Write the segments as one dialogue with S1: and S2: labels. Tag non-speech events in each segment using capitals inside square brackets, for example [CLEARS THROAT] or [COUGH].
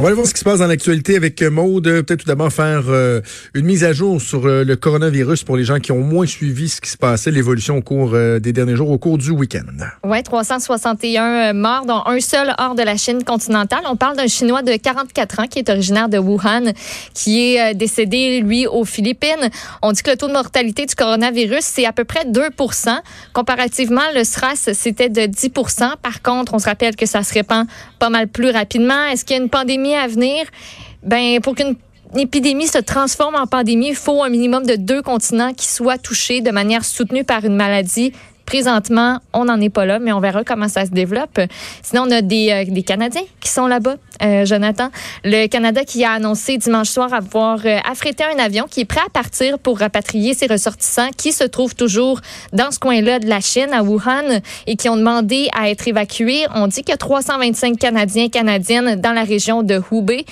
S1: On va aller voir ce qui se passe dans l'actualité avec Maude. Peut-être tout d'abord faire euh, une mise à jour sur euh, le coronavirus pour les gens qui ont moins suivi ce qui se passait, l'évolution au cours euh, des derniers jours, au cours du week-end.
S2: Oui, 361 morts, dont un seul hors de la Chine continentale. On parle d'un Chinois de 44 ans qui est originaire de Wuhan, qui est décédé, lui, aux Philippines. On dit que le taux de mortalité du coronavirus, c'est à peu près 2% Comparativement, le SRAS, c'était de 10% Par contre, on se rappelle que ça se répand pas mal plus rapidement. Est-ce qu'il y a une pandémie à venir? Ben, pour qu'une épidémie se transforme en pandémie, il faut un minimum de deux continents qui soient touchés de manière soutenue par une maladie Présentement, on n'en est pas là, mais on verra comment ça se développe. Sinon, on a des, euh, des Canadiens qui sont là-bas, euh, Jonathan. Le Canada qui a annoncé dimanche soir avoir euh, affrété un avion qui est prêt à partir pour rapatrier ses ressortissants qui se trouvent toujours dans ce coin-là de la Chine, à Wuhan, et qui ont demandé à être évacués. On dit qu'il y a 325 Canadiens et Canadiennes dans la région de Hubei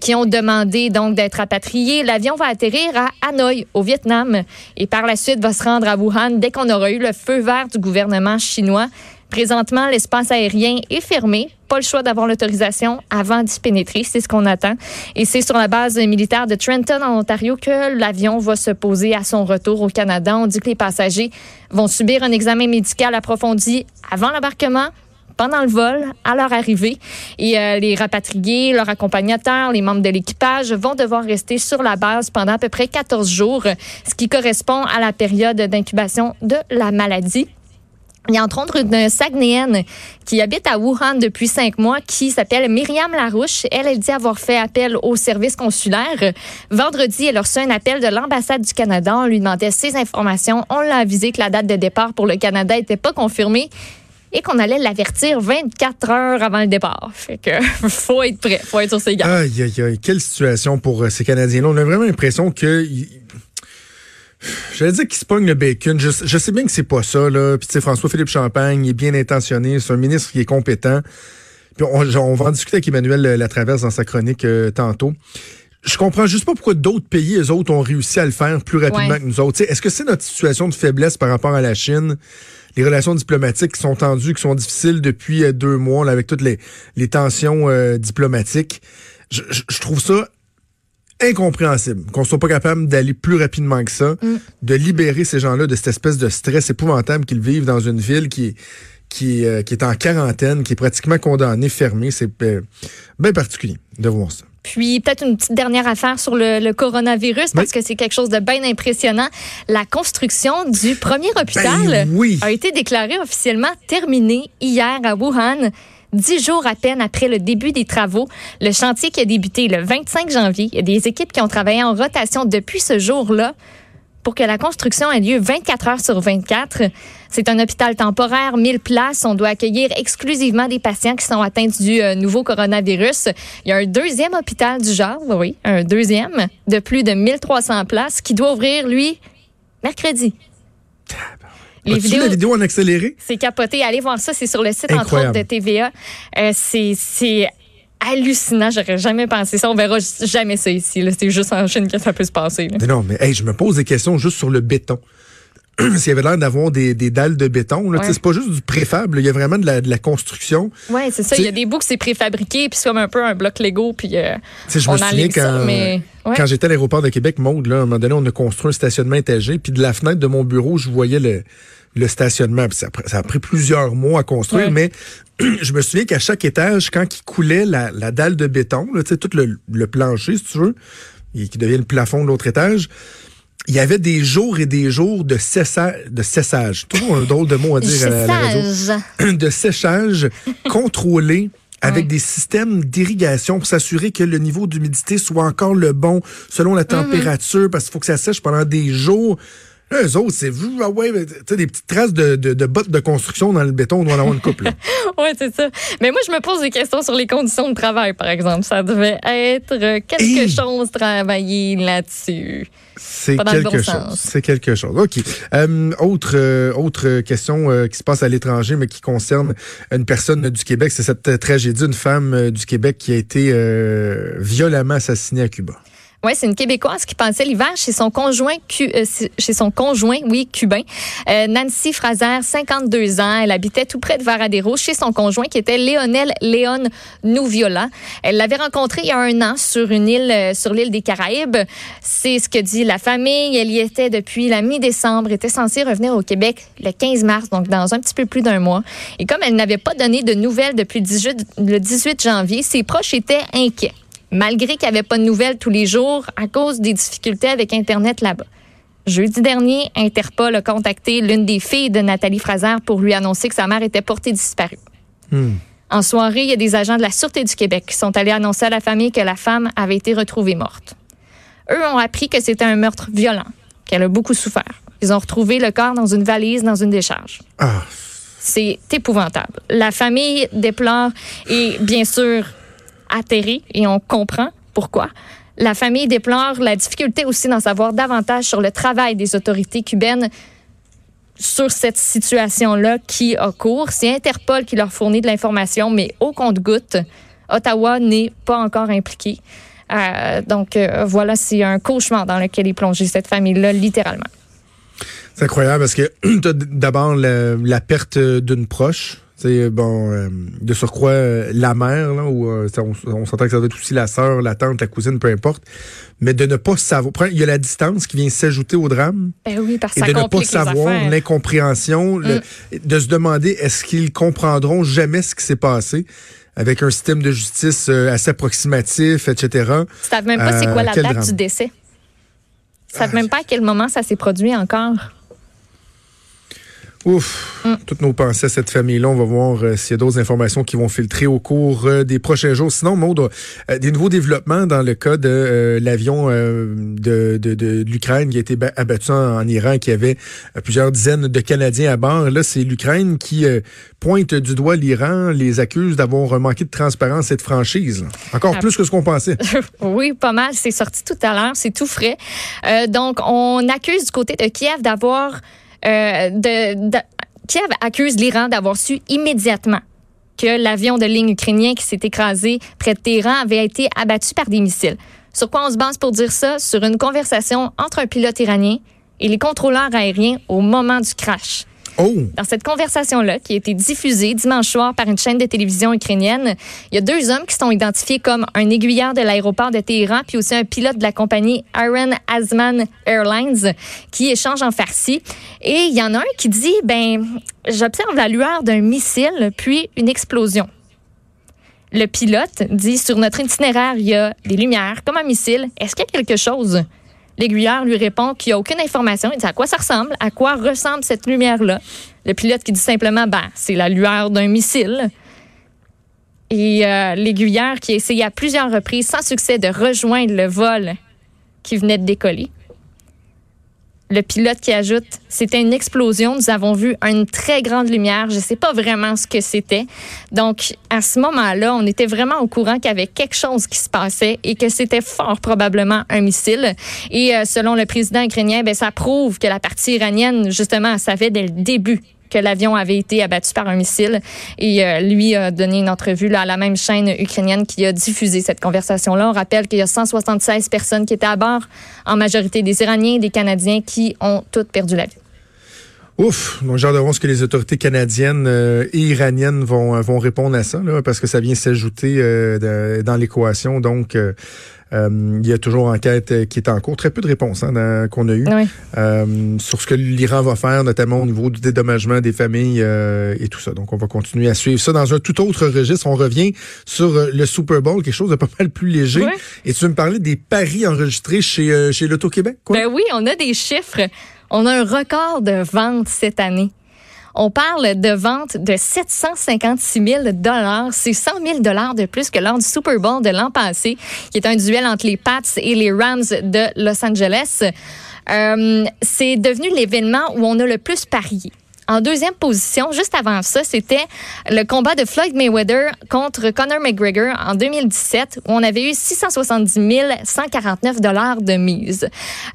S2: qui ont demandé donc d'être rapatriés. L'avion va atterrir à Hanoï, au Vietnam, et par la suite va se rendre à Wuhan dès qu'on aura eu le feu vert du gouvernement chinois. Présentement, l'espace aérien est fermé. Pas le choix d'avoir l'autorisation avant d'y pénétrer. C'est ce qu'on attend. Et c'est sur la base militaire de Trenton, en Ontario, que l'avion va se poser à son retour au Canada. On dit que les passagers vont subir un examen médical approfondi avant l'embarquement, pendant le vol, à leur arrivée. Et euh, les rapatriés, leurs accompagnateurs, les membres de l'équipage vont devoir rester sur la base pendant à peu près 14 jours, ce qui correspond à la période d'incubation de la maladie. Il y a entre autres une Saguenéenne qui habite à Wuhan depuis cinq mois qui s'appelle Myriam Larouche. Elle, elle dit avoir fait appel au service consulaire. Vendredi, elle a un appel de l'ambassade du Canada. On lui demandait ses informations. On l'a avisé que la date de départ pour le Canada n'était pas confirmée et qu'on allait l'avertir 24 heures avant le départ. Fait que [LAUGHS] faut être prêt, faut être sur ses gardes.
S1: Aïe, aïe, aïe, quelle situation pour euh, ces Canadiens-là. On a vraiment l'impression que... J'allais dire qu'il se pogne le bacon. Je, sais bien que c'est pas ça, là. Puis, tu sais, François-Philippe Champagne, il est bien intentionné. C'est un ministre qui est compétent. Puis, on, va en discuter avec Emmanuel Latraverse dans sa chronique euh, tantôt. Je comprends juste pas pourquoi d'autres pays, eux autres, ont réussi à le faire plus rapidement que nous autres. Est-ce que c'est notre situation de faiblesse par rapport à la Chine? Les relations diplomatiques qui sont tendues, qui sont difficiles depuis euh, deux mois, là, avec toutes les, les tensions euh, diplomatiques. Je, je, trouve ça incompréhensible qu'on soit pas capable d'aller plus rapidement que ça, mm. de libérer ces gens-là de cette espèce de stress épouvantable qu'ils vivent dans une ville qui est qui, euh, qui est en quarantaine, qui est pratiquement condamnée, fermée. C'est bien particulier de voir ça.
S2: Puis peut-être une petite dernière affaire sur le, coronavirus, parce que c'est quelque chose de bien impressionnant. La construction du premier hôpital
S1: ben
S2: a été déclarée officiellement terminée hier à Wuhan. Dix jours à peine après le début des travaux, le chantier qui a débuté le 25 janvier, il y a des équipes qui ont travaillé en rotation depuis ce jour-là pour que la construction ait lieu 24 heures sur 24. C'est un hôpital temporaire, 1000 places. On doit accueillir exclusivement des patients qui sont atteints du euh, nouveau coronavirus. Il y a un deuxième hôpital du genre, oui, un deuxième, de plus de 1300 places qui doit ouvrir, lui, mercredi.
S1: Les vidéos, la vidéo en accéléré?
S2: C'est capoté. Allez voir ça. C'est sur le site, entre autres, de TVA. Euh, c'est hallucinant. J'aurais jamais pensé ça. On verra jamais ça ici. C'est juste en Chine que ça peut se passer.
S1: Mais non, mais je me pose des questions juste sur le béton. [CLEARS THROAT] S'il y avait l'air d'avoir des, dalles de béton, ouais. c'est pas juste du préfab, il y a vraiment de la, construction.
S2: Oui, c'est ça. Il y a des bouts que c'est préfabriqué, puis c'est comme un peu un bloc Lego, puis euh, je on me souviens
S1: quand, quand j'étais à l'aéroport de Québec, Maude, là, à un moment donné, on a construit un stationnement étagé, puis de la fenêtre de mon bureau, je voyais le, le stationnement. Ça, a pris plusieurs mois à construire, mais [CLEARS THROAT] je me souviens qu'à chaque étage, quand il coulait la, dalle de béton, là, tout le, le, plancher, si tu veux, et qui devient le plafond de l'autre étage, il y avait des jours et des jours de, cessa de cessage. Toujours un drôle de mot à [LAUGHS] dire à la, radio. [CLEARS THROAT] De séchage [LAUGHS] contrôlé avec des systèmes d'irrigation pour s'assurer que le niveau d'humidité soit encore le bon selon la mhm. température, parce qu'il faut que ça sèche pendant des jours. Eux autres, c'est ah ouais, des petites traces de, de, de, bottes de construction dans le béton, on doit en avoir une couple. [LAUGHS]
S2: oui, c'est ça. Mais moi, je me pose des questions sur les conditions de travail, par exemple. Ça devait être quelque chose travailler là-dessus.
S1: C'est quelque chose. C'est quelque chose. OK. Euh, autre, euh, autre question euh, qui se passe à l'étranger, mais qui concerne une personne du Québec, c'est cette tragédie, une femme du Québec qui a été violemment assassinée à Cuba.
S2: Oui, c'est une Québécoise qui passait l'hiver chez son conjoint, euh, chez son conjoint, oui, cubain. Euh, Nancy Fraser, 52 ans. Elle habitait tout près de Varadero chez son conjoint qui était Léonel Léon Nouviola. Elle l'avait rencontré il y a un an sur une île, euh, sur l'île des Caraïbes. C'est ce que dit la famille. Elle y était depuis la mi-décembre, était censée revenir au Québec le 15 mars, donc dans un petit peu plus d'un mois. Et comme elle n'avait pas donné de nouvelles depuis le 18 janvier, ses proches étaient inquiets malgré qu'il n'y avait pas de nouvelles tous les jours à cause des difficultés avec Internet là-bas. Jeudi dernier, Interpol a contacté l'une des filles de Nathalie Fraser pour lui annoncer que sa mère était portée disparue. Hmm. En soirée, il y a des agents de la Sûreté du Québec qui sont allés annoncer à la famille que la femme avait été retrouvée morte. Eux ont appris que c'était un meurtre violent, qu'elle a beaucoup souffert. Ils ont retrouvé le corps dans une valise, dans une décharge. Ah. C'est épouvantable. La famille déplore et bien sûr atterri et on comprend pourquoi. La famille déplore la difficulté aussi d'en savoir davantage sur le travail des autorités cubaines sur cette situation-là qui a cours. C'est Interpol qui leur fournit de l'information, mais au compte-goutte, Ottawa n'est pas encore impliqué. Euh, donc euh, voilà, c'est un cauchemar dans lequel est plongée cette famille-là, littéralement.
S1: C'est incroyable parce que [CLEARS THROAT] d'abord la perte d'une proche, c'est bon, euh, de surcroît, euh, la mère, là, ou euh, on, s'entend que ça doit être aussi la sœur, la tante, la cousine, peu importe. Mais de ne pas savoir. Il y a la distance qui vient s'ajouter au drame.
S2: Ben oui, parce
S1: et de ne pas savoir l'incompréhension, mm. de se demander est-ce qu'ils comprendront jamais ce qui s'est passé avec un système de justice assez approximatif, etc.
S2: Ils savent même pas c'est quoi la date du décès. Ils savent ah, même pas à quel moment ça s'est produit encore.
S1: Ouf, mm. toutes nos pensées à cette famille-là. On va voir euh, s'il y a d'autres informations qui vont filtrer au cours euh, des prochains jours. Sinon, Maud, euh, des nouveaux développements dans le cas de l'avion de, de, de, l'Ukraine qui a été abattu en, Iran, qui avait plusieurs dizaines de Canadiens à bord. Là, c'est l'Ukraine qui pointe du doigt l'Iran, les accuse d'avoir manqué de transparence et de franchise. Encore ah. plus que ce qu'on pensait. [LAUGHS]
S2: oui, pas mal. C'est sorti tout à l'heure. C'est tout frais. donc, on accuse du côté de Kiev d'avoir euh, Kiev accuse l'Iran d'avoir su immédiatement que l'avion de ligne ukrainien qui s'est écrasé près de Téhéran avait été abattu par des missiles. Sur quoi on se base pour dire ça? Sur une conversation entre un pilote iranien et les contrôleurs aériens au moment du crash.
S1: Oh.
S2: Dans cette conversation-là, qui a été diffusée dimanche soir par une chaîne de télévision ukrainienne, il y a deux hommes qui sont identifiés comme un aiguilleur de l'aéroport de Téhéran, puis aussi un pilote de la compagnie Iron Asman Airlines, qui échangent en farci. Et il y en a un qui dit, ben, j'observe la lueur d'un missile, puis une explosion. Le pilote dit, sur notre itinéraire, il y a des lumières, comme un missile. Est-ce qu'il y a quelque chose? L'aiguilleur lui répond qu'il n'y a aucune information. Il dit à quoi ça ressemble, à quoi ressemble cette lumière-là? Le pilote qui dit simplement, ben, c'est la lueur d'un missile. Et euh, l'aiguilleur qui a essayé à plusieurs reprises, sans succès, de rejoindre le vol qui venait de décoller. Le pilote qui ajoute, c'était une explosion. Nous avons vu une très grande lumière. Je ne sais pas vraiment ce que c'était. Donc, à ce moment-là, on était vraiment au courant qu'il y avait quelque chose qui se passait et que c'était fort probablement un missile. Et euh, selon le président ukrainien, ben, ça prouve que la partie iranienne, justement, savait dès le début que l'avion avait été abattu par un missile. Et euh, lui a donné une entrevue à la même chaîne ukrainienne qui a diffusé cette conversation-là. On rappelle qu'il y a 176 personnes qui étaient à bord, en majorité des Iraniens et des Canadiens, qui ont toutes perdu la vie.
S1: Ouf, donc j'ai hâte de voir ce que les autorités canadiennes euh, et iraniennes vont, vont répondre à ça, là, parce que ça vient s'ajouter euh, dans l'équation. Donc, euh, il y a toujours enquête euh, qui est en cours. Très peu de réponses hein, qu'on a eues euh, sur ce que l'Iran va faire, notamment au niveau du dédommagement des familles et tout ça. Donc, on va continuer à suivre ça dans un tout autre registre. On revient sur le Super Bowl, quelque chose de pas mal plus léger. Et tu veux me parler des paris enregistrés chez, chez l'Auto-Québec?
S2: Ben oui, on a des chiffres. On a un record de vente cette année. On parle de vente de 756 000 dollars. C'est 100 000 dollars de plus que lors du Super Bowl de l'an passé, qui est un duel entre les Pats et les Rams de Los Angeles. Euh, c'est devenu l'événement où on a le plus parié En deuxième position, juste avant ça, c'était le combat de Floyd Mayweather contre Conor McGregor en 2017, où on avait eu 670 149 dollars de mise.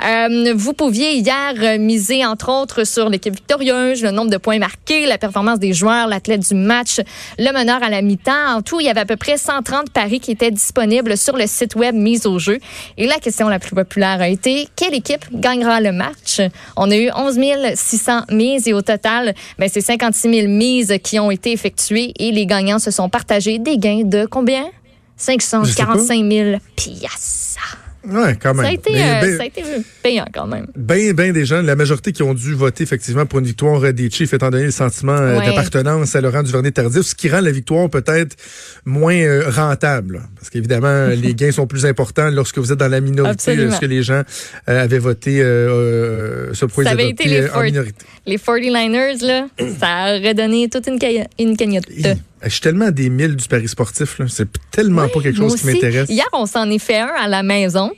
S2: Euh, vous pouviez hier miser, entre autres, sur l'équipe victorieuse, le nombre de points marqués, la performance des joueurs, l'athlète du match, le meneur à la mi-temps. En tout, il y avait à peu près 130 paris qui étaient disponibles sur le site web mise au jeu. Et la question la plus populaire a été quelle équipe gagnera le match? On a eu 11 600 mises et au total, ben, c'est 56 000 mises qui ont été effectuées et les gagnants se sont partagés des gains de combien? 545 000 piastres.
S1: Ouais, quand même.
S2: Ça a été,
S1: Mais,
S2: euh,
S1: ben,
S2: ça a été payant quand même.
S1: Ben, ben des gens, la majorité qui ont dû voter effectivement pour une victoire des Chiefs, étant donné le sentiment euh,
S2: Ouais.
S1: d'appartenance à Laurent Duvernay-Tardif, ce qui rend la victoire peut-être moins euh, rentable. là. Parce qu'évidemment, [LAUGHS] les gains sont plus importants lorsque vous êtes dans la minorité, lorsque les gens euh, avaient voté ce point
S2: Ça avait été les
S1: euh, en
S2: Ford-
S1: minorité.
S2: Les 49ers, là, ça aurait donné toute une, une cagnotte.
S1: Je suis tellement à des milles du paris sportif, c'est tellement pas quelque chose qui m'intéresse.
S2: Hier, on s'en est fait un à la maison.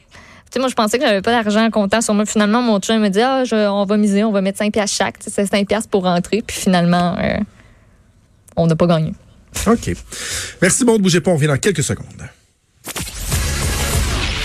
S2: Moi, je pensais que j'avais pas d'argent comptant sur moi. Finalement, mon chum me dit, ah, je- on va miser, on va mettre 5 piastres chaque. C'est 5 piastres pour rentrer. Puis finalement, euh, on n'a pas gagné.
S1: OK. Merci, bon, ne bougez pas, on revient dans quelques secondes.